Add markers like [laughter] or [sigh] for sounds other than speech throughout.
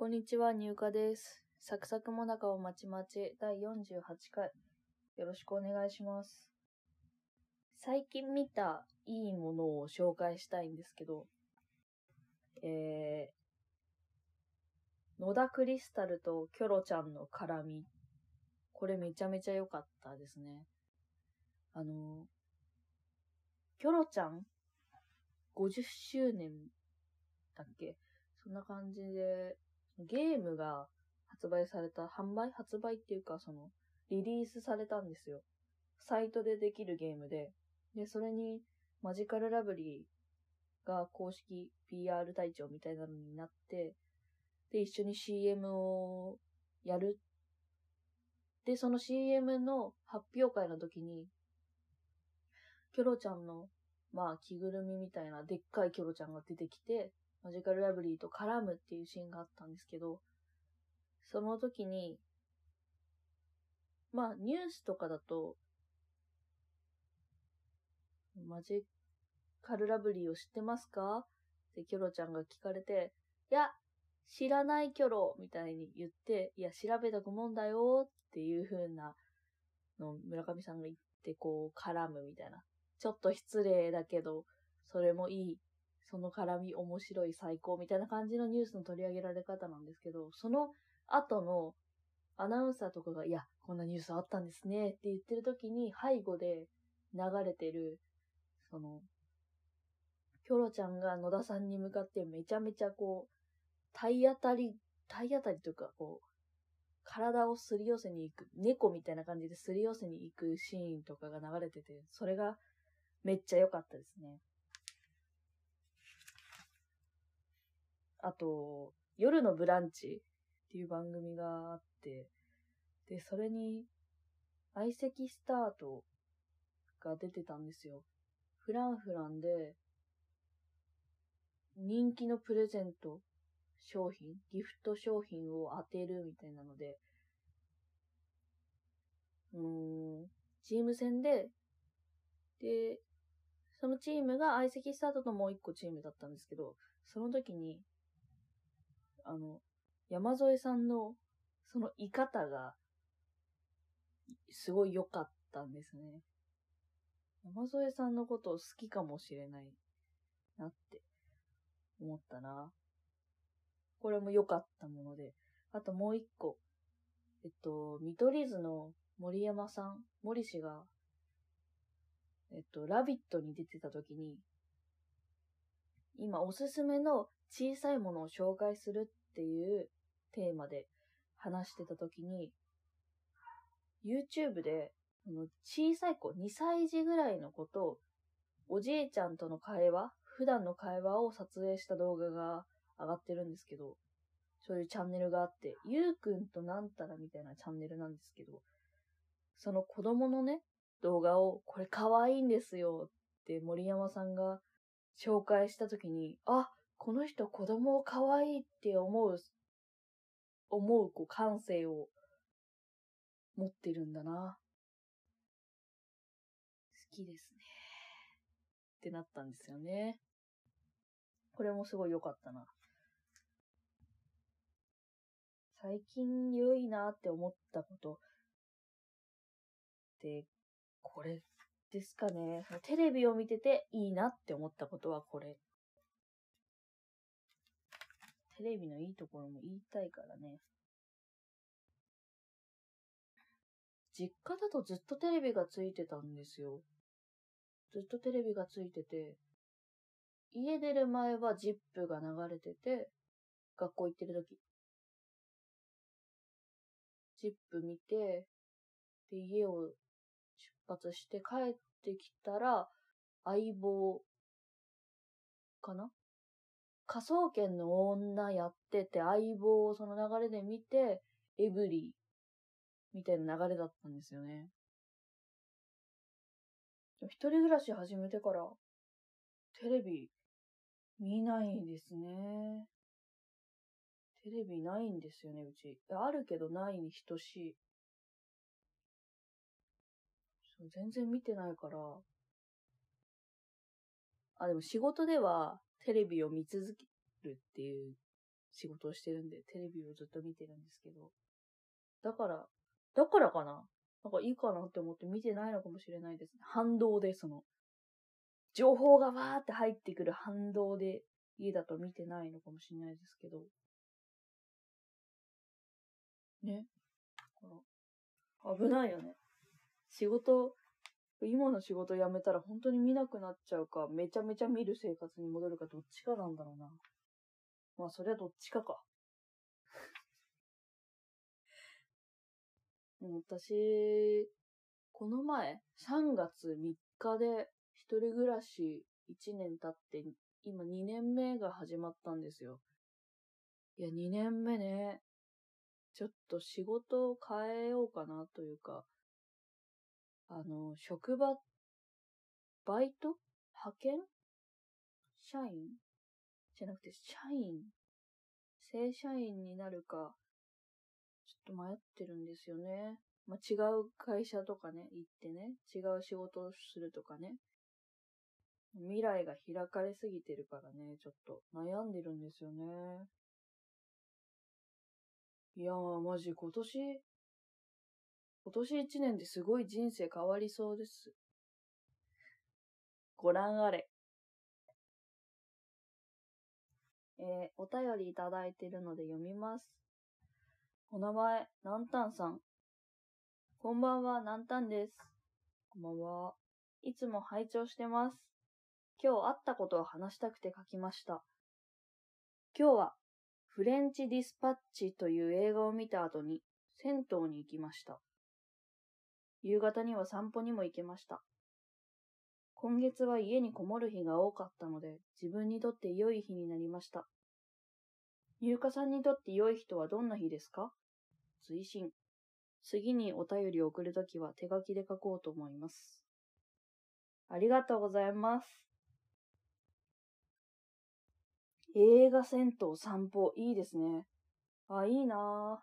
こんにちは、入荷です。サクサクもなかをまちまち第48回。よろしくお願いします。最近見たいいものを紹介したいんですけど、えー、野田クリスタルとキョロちゃんの絡み。これめちゃめちゃ良かったですね。あの、キョロちゃん50周年だっけ？そんな感じで、ゲームが発売された、販売発売っていうか、その、リリースされたんですよ。サイトでできるゲームで。で、それに、マジカルラブリーが公式 PR 隊長みたいなのになって、で、一緒に CM をやる。で、その CM の発表会の時に、キョロちゃんの、まあ、着ぐるみみたいなでっかいキョロちゃんが出てきて、マジカルラブリーと絡むっていうシーンがあったんですけど、その時に、まあ、ニュースとかだと、マジカルラブリーを知ってますか？ってキョロちゃんが聞かれて、いや、知らないキョロみたいに言って、いや、調べたくもんだよっていう風なの村上さんが言って、こう、絡むみたいな。ちょっと失礼だけど、それもいい。その絡み面白い最高みたいな感じのニュースの取り上げられ方なんですけど、その後のアナウンサーとかが、いや、こんなニュースあったんですねって言ってる時に背後で流れてる、その、キョロちゃんが野田さんに向かってめちゃめちゃこう、体当たり、体当たりというか、こう、体をすり寄せに行く、猫みたいな感じですり寄せに行くシーンとかが流れてて、それがめっちゃ良かったですね。あと、夜のブランチっていう番組があって、で、それに、相席スタートが出てたんですよ。フランフランで、人気のプレゼント商品、ギフト商品を当てるみたいなので、うん、チーム戦で、で、そのチームが相席スタートともう一個チームだったんですけど、その時に、あの、山添さんの、その居方が、すごい良かったんですね。山添さんのことを好きかもしれないなって思ったな。これも良かったもので。あともう一個。えっと、見取り図の森山さん、森氏が、えっと、ラビットに出てた時に、今おすすめの小さいものを紹介するっていうテーマで話してた時に、YouTube で、あの小さい子、2歳児ぐらいの子と、おじいちゃんとの会話、普段の会話を撮影した動画が上がってるんですけど、そういうチャンネルがあって、ゆうくんとなんたらみたいなチャンネルなんですけど、その子供のね、動画を、これ可愛いんですよって森山さんが紹介したときに、あ、この人子供を可愛いって思う、思うこう感性を持ってるんだな。好きですね。ってなったんですよね。これもすごい良かったな。最近良いなって思ったことって、これですかね。テレビを見てていいなって思ったことはこれ。テレビのいいところも言いたいからね。実家だとずっとテレビがついてたんですよ。ずっとテレビがついてて、家出る前はジップが流れてて、学校行ってる時。ジップ見て、で、家を出発して帰ってきたら、相棒かな？科捜研の女やってて、相棒をその流れで見て、エブリーみたいな流れだったんですよね。一人暮らし始めてから、テレビ見ないですね。テレビないんですよね、うち。あるけどないに等しい。そう全然見てないから。あ、でも仕事ではテレビを見続けるっていう仕事をしてるんで、テレビをずっと見てるんですけど。だから、だからかな？なんかいいかなって思って見てないのかもしれないですね。反動で、その、情報がわーって入ってくる反動で家だと見てないのかもしれないですけど。ね。危ないよね。仕事、今の仕事辞めたら本当に見なくなっちゃうか、めちゃめちゃ見る生活に戻るかどっちかなんだろうな。まあそりゃどっちかか。[laughs] も私、この前、3月3日で一人暮らし1年経って、今2年目が始まったんですよ。いや、2年目ね。ちょっと仕事を変えようかなというか、あの、職場、バイト？派遣？社員？じゃなくて、社員？正社員になるか、ちょっと迷ってるんですよね。まあ、違う会社とかね、行ってね、違う仕事をするとかね。未来が開かれすぎてるからね、ちょっと悩んでるんですよね。いやー、マジ今年、今年一年ですごい人生変わりそうです。ご覧あれ。えー、お便りいただいてるので読みます。お名前、なんたんさん。こんばんは、なんたんです。こんばんは。いつも拝聴してます。今日会ったことを話したくて書きました。今日は、フレンチディスパッチという映画を見た後に、銭湯に行きました。夕方には散歩にも行けました。今月は家にこもる日が多かったので、自分にとって良い日になりました。入荷さんにとって良い日とはどんな日ですか？追伸。次にお便りを送るときは手書きで書こうと思います。ありがとうございます。映画銭湯散歩、いいですね。あ、いいなぁ。っ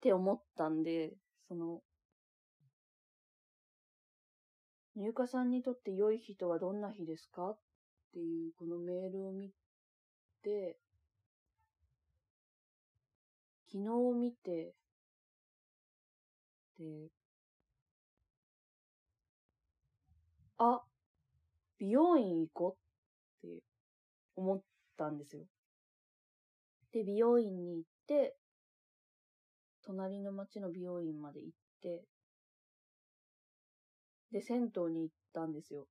て思ったんで、その、入荷さんにとって良い日とはどんな日ですか？っていうこのメールを見て、昨日を見て、で、あ、美容院行こうって思ったんですよ。で、美容院に行って、隣の町の美容院まで行って、で、銭湯に行ったんですよ。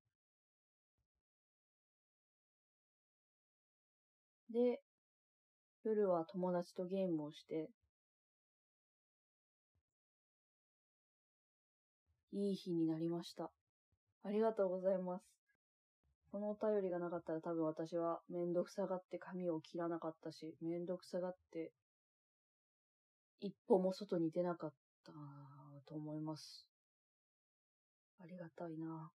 で、夜は友達とゲームをして、いい日になりました。ありがとうございます。このお便りがなかったら多分私はめんどくさがって髪を切らなかったし、めんどくさがって一歩も外に出なかったと思います。ありがたいな。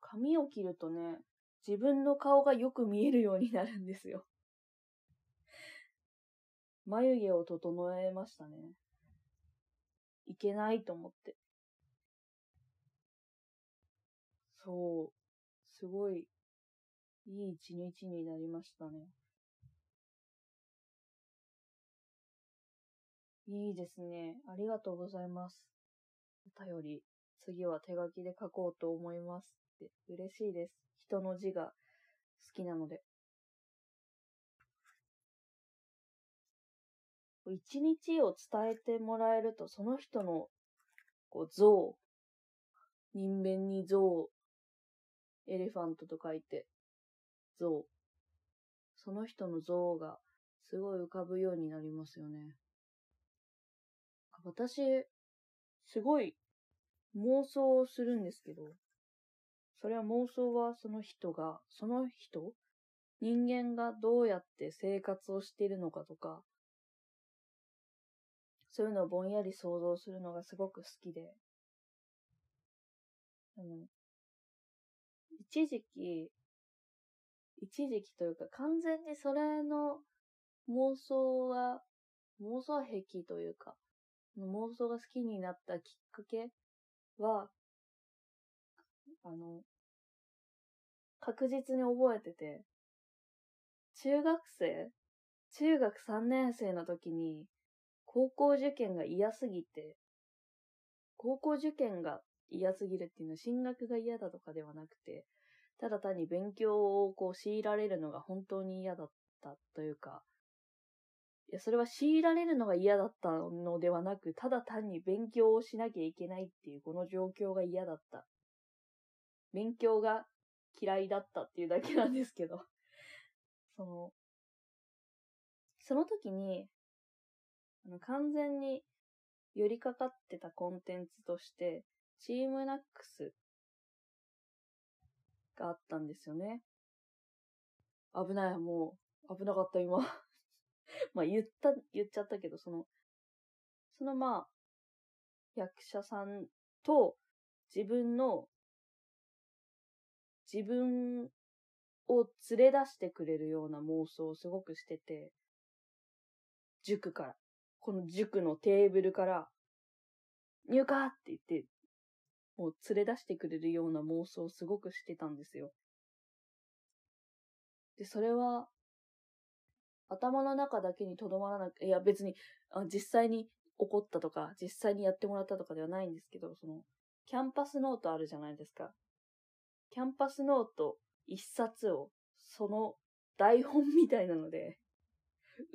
髪を切るとね、自分の顔がよく見えるようになるんですよ。[laughs] 眉毛を整えましたね。いけないと思って。そう。すごい、いい一日になりましたね。いいですね。ありがとうございます。お便り、次は手書きで書こうと思います嬉しいです。人の字が好きなので。一日を伝えてもらえると、その人の、こう、像、人弁に像、エレファントと書いて、像。その人の像がすごい浮かぶようになりますよね。私、すごい妄想をするんですけど、それは妄想はその人が、その人人間がどうやって生活をしているのかとか、そういうのをぼんやり想像するのがすごく好きで、あの、一時期、一時期というか完全にそれの妄想は、妄想癖というか、妄想が好きになったきっかけは、あの、確実に覚えてて、中学生中学3年生の時に、高校受験が嫌すぎて、高校受験が嫌すぎるっていうのは進学が嫌だとかではなくて、ただ単に勉強をこう強いられるのが本当に嫌だったというか、いや、それは強いられるのが嫌だったのではなく、ただ単に勉強をしなきゃいけないっていうこの状況が嫌だった。勉強が嫌いだったっていうだけなんですけど、[laughs] その、その時に、あの、完全に寄りかかってたコンテンツとして、チームナックスがあったんですよね。危ない、もう、危なかった、今。[laughs] まあ、言った、言っちゃったけど、その、そのまあ、役者さんと自分の自分を連れ出してくれるような妄想をすごくしてて、塾から、この塾のテーブルから、入荷って言って、もう連れ出してくれるような妄想をすごくしてたんですよ。で、それは、頭の中だけにとどまらなく、いや別に実際に起こったとか、実際にやってもらったとかではないんですけど、その、キャンパスノートあるじゃないですか。キャンパスノート一冊を、その台本みたいなので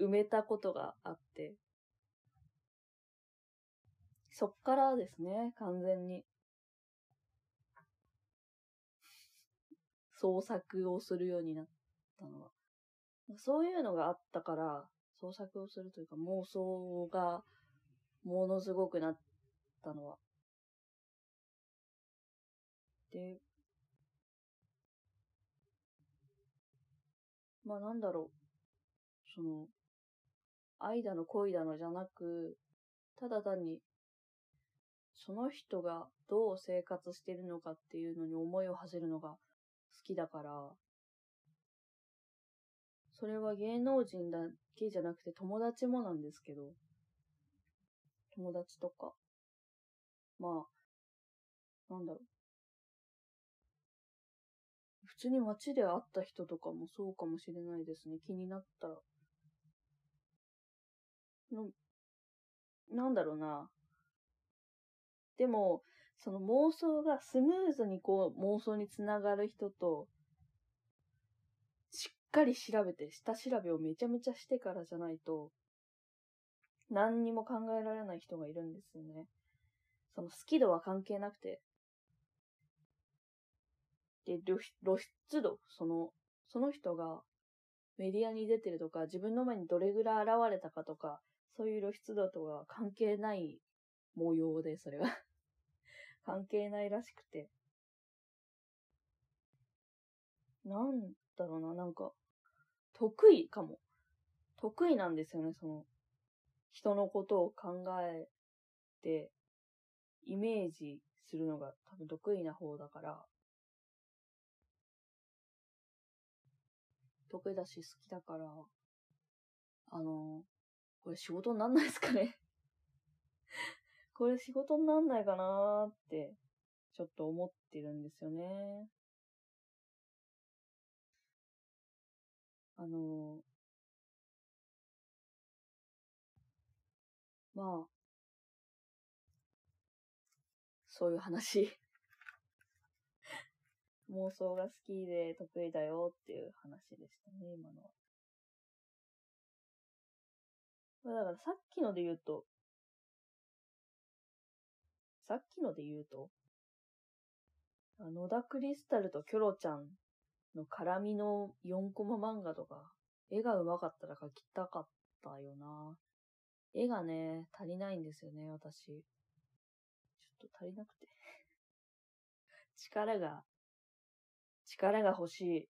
埋めたことがあって、そっからですね、完全に。創作をするようになったのは。そういうのがあったから、創作をするというか妄想がものすごくなったのは。で、まあなんだろう。その、愛だの恋だのじゃなく、ただ単に、その人がどう生活してるのかっていうのに思いを馳せるのが好きだから、それは芸能人だけじゃなくて友達もなんですけど、友達とか、まあ、なんだろう。普通に街で会った人とかもそうかもしれないですね。気になったら。の、なんだろうな。でも、その妄想がスムーズにこう妄想につながる人と、かり調べて、下調べをめちゃめちゃしてからじゃないと、何にも考えられない人がいるんですよね。その好き度は関係なくて、で、露出度、その、その人がメディアに出てるとか、自分の前にどれぐらい現れたかとか、そういう露出度とは関係ない模様で、それは [laughs] 関係ないらしくて。なんだろうな、なんか、得意かも。得意なんですよね、その、人のことを考えて、イメージするのが多分得意な方だから、得意だし好きだから、あの、これ仕事になんないですかねこれ仕事になんないかなーって、ちょっと思ってるんですよね。あの、まあ、そういう話。[laughs] 妄想が好きで得意だよっていう話でしたね、今のは。だからさっきので言うと、さっきので言うと、野田クリスタルとキョロちゃんの絡みの4コマ漫画とか、絵が上手かったら描きたかったよな。絵がね、足りないんですよね、私。ちょっと足りなくて [laughs] 力が力が欲しい。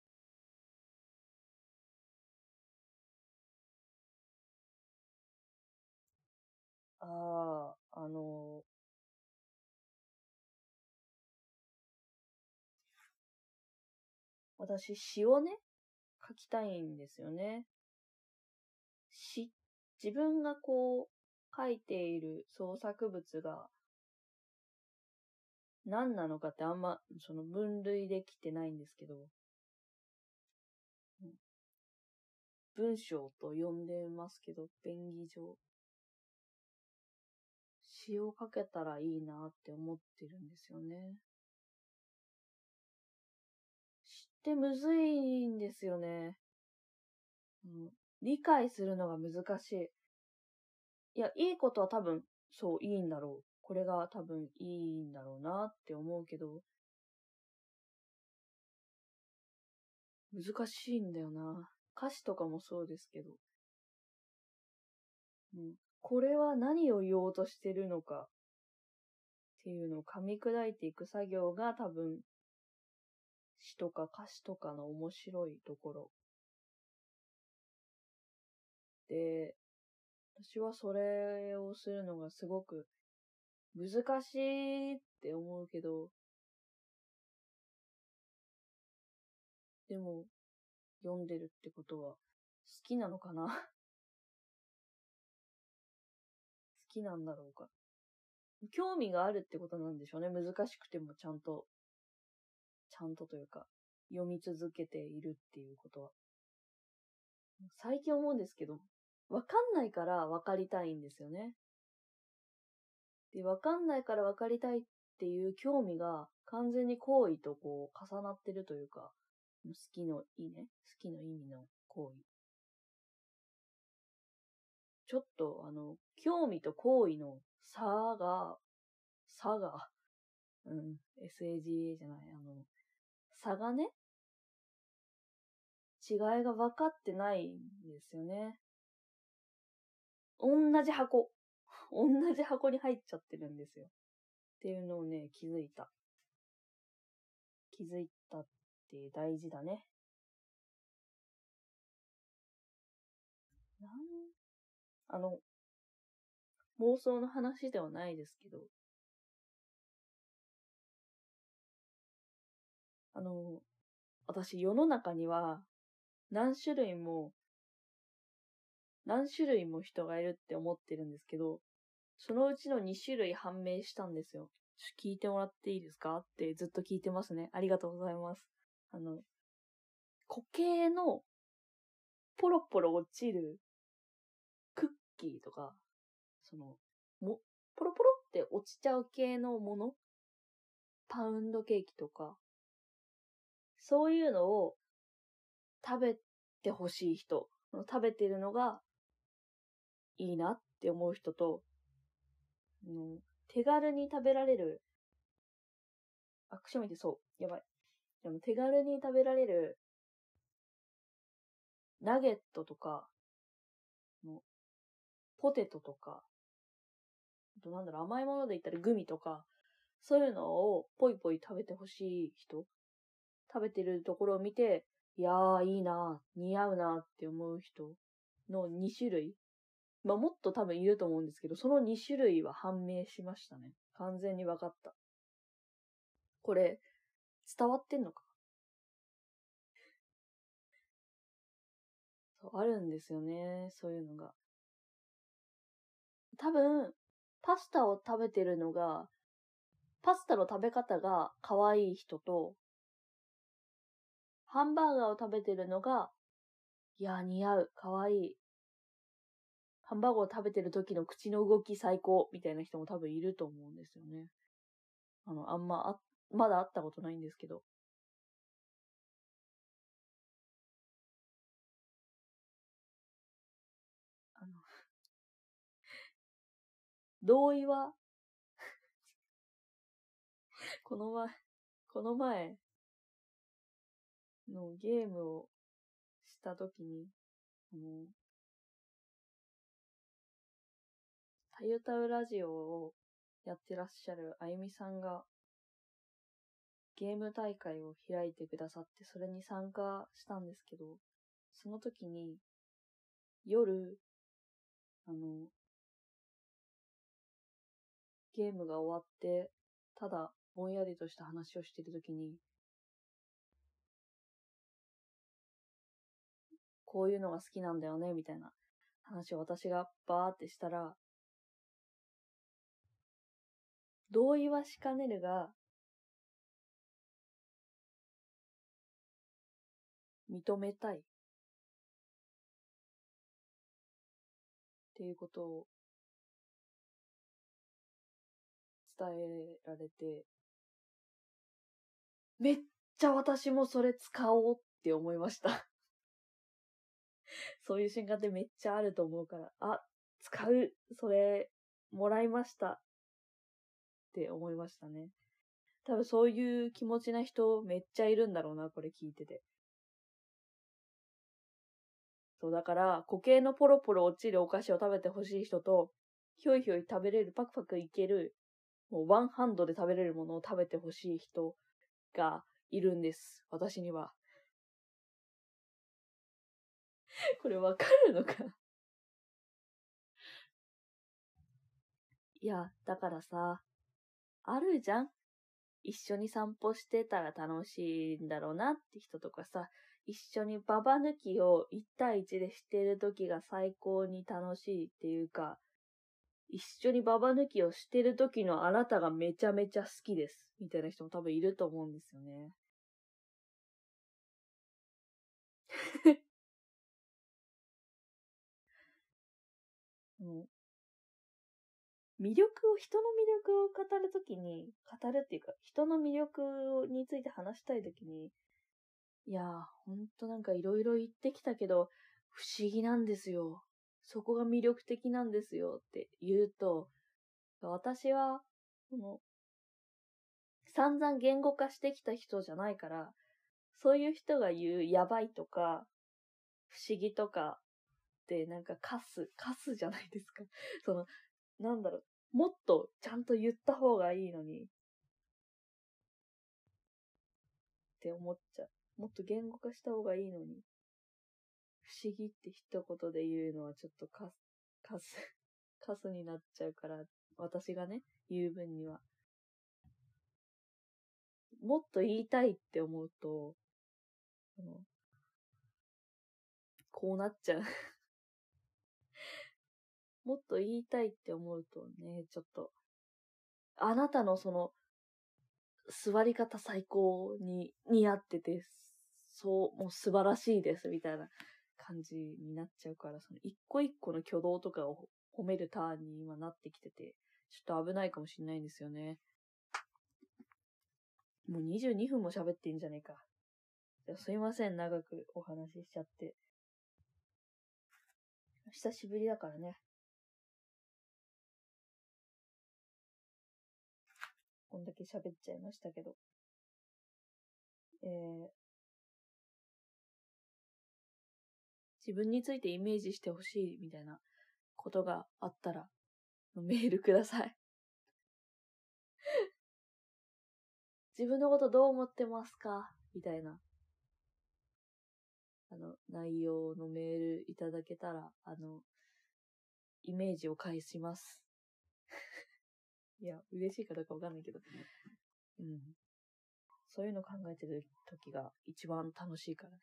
ああ、あの私、詩をね、書きたいんですよね。詩、自分がこう、書いている創作物が何なのかってあんま、その分類できてないんですけど、文章と呼んでますけど、便宜上。詩を書けたらいいなって思ってるんですよね。ってむずいんですよね。うん、理解するのが難しい。いや、いいことは多分、そう、いいんだろう。これが多分いいんだろうなって思うけど、難しいんだよな。歌詞とかもそうですけど。うん。これは何を言おうとしてるのかっていうのを噛み砕いていく作業が多分詩とか歌詞とかの面白いところ。で、私はそれをするのがすごく難しいって思うけど、でも、読んでるってことは、好きなのかな？[laughs] 好きなんだろうか。興味があるってことなんでしょうね。難しくてもちゃんと、ちゃんとというか、読み続けているっていうことは。最近思うんですけど、わかんないからわかりたいんですよね。で、わかんないからわかりたいっていう興味が完全に行為とこう重なってるというか、好きの意ね、好きの意味の行為。ちょっとあの、興味と行為の差が、差が、うん、SAGA じゃない、あの、差がね、違いが分かってないんですよね。同じ箱。[laughs] 同じ箱に入っちゃってるんですよ。っていうのをね、気づいた。気づいたって大事だね。なん、あの、妄想の話ではないですけど、あの、私世の中には何種類も、何種類も人がいるって思ってるんですけど、そのうちの2種類判明したんですよ。聞いてもらっていいですか？ってずっと聞いてますね。ありがとうございます。あの、固形のポロポロ落ちるクッキーとか、その、も、ポロポロって落ちちゃう系のもの？パウンドケーキとか、そういうのを食べてほしい人、食べてるのがいいなって思う人と、の手軽に食べられる、あ、くしゃみでそう。やばい。でも手軽に食べられる、ナゲットとか、ポテトとか、あとなんだろう、甘いもので言ったらグミとか、そういうのをポイポイ食べてほしい人、食べてるところを見て、いやー、いいな似合うなって思う人の2種類まあ、もっと多分いると思うんですけど、その2種類は判明しましたね。完全に分かった。これ、伝わってんのか？そう、あるんですよね。そういうのが。多分、パスタを食べてるのが、パスタの食べ方が可愛い人と、ハンバーガーを食べてるのが、いや、似合う、可愛いい、ハンバーグを食べてる時の口の動き最高みたいな人も多分いると思うんですよね。あの、あんまあ、まだ会ったことないんですけど。あの [laughs] 同意は？[laughs] この前、この前のゲームをしたときに、あの、たゆたうラジオをやってらっしゃるあゆみさんが、ゲーム大会を開いてくださって、それに参加したんですけど、その時に、夜、あの、ゲームが終わって、ただ、ぼんやりとした話をしている時に、こういうのが好きなんだよね、みたいな話を私がバーってしたら、同意はしかねるが、認めたい。っていうことを伝えられて、めっちゃ私もそれ使おうって思いました。[laughs] そういう瞬間ってめっちゃあると思うから、あ、使う、それ、もらいました。って思いましたね。多分そういう気持ちな人めっちゃいるんだろうな、これ聞いてて。そう、だから、固形のポロポロ落ちるお菓子を食べてほしい人と、ひょいひょい食べれる、パクパクいける、もうワンハンドで食べれるものを食べてほしい人がいるんです。私には。[laughs] これわかるのか？いや、だからさ、あるじゃん？一緒に散歩してたら楽しいんだろうなって人とかさ、一緒にババ抜きを1対1でしてる時が最高に楽しいっていうか、一緒にババ抜きをしてる時のあなたがめちゃめちゃ好きです。みたいな人も多分いると思うんですよね。[laughs] もう魅力を、人の魅力を語るときに、語るっていうか、人の魅力について話したいときに、いやー、ほんとなんかいろいろ言ってきたけど、不思議なんですよ。そこが魅力的なんですよって言うと、私は、この、散々言語化してきた人じゃないから、そういう人が言うやばいとか、不思議とかってなんかカス、カスじゃないですか。[laughs] その、なんだろう、もっとちゃんと言った方がいいのに、って思っちゃう。もっと言語化した方がいいのに、不思議って一言で言うのはちょっとカス、カス、[laughs] カスになっちゃうから、私がね、言う分には。もっと言いたいって思うと、あのこうなっちゃう。もっと言いたいって思うとね、ちょっと、あなたのその、座り方最高に似合ってて、そう、もう素晴らしいです、みたいな感じになっちゃうから、その一個一個の挙動とかを褒めるターンに今なってきてて、ちょっと危ないかもしれないんですよね。もう22分も喋っていいんじゃねえか。すいません、長くお話ししちゃって。久しぶりだからね。こんだけ喋っちゃいましたけど。えー、自分についてイメージしてほしいみたいなことがあったら、メールください。自分のことどう思ってますか？みたいな、あの、内容のメールいただけたら、あの、イメージを返します。いや、嬉しいかどうかわかんないけど。うん。そういうの考えてる時が一番楽しいからね。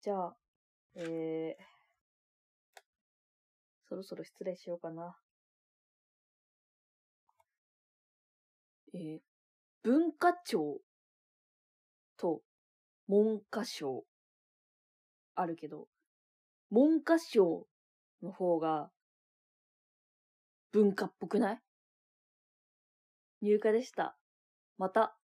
じゃあ、えー、そろそろ失礼しようかな。えー、文化庁と文科省。あるけど、文科省の方が文化っぽくない？入荷でした。また。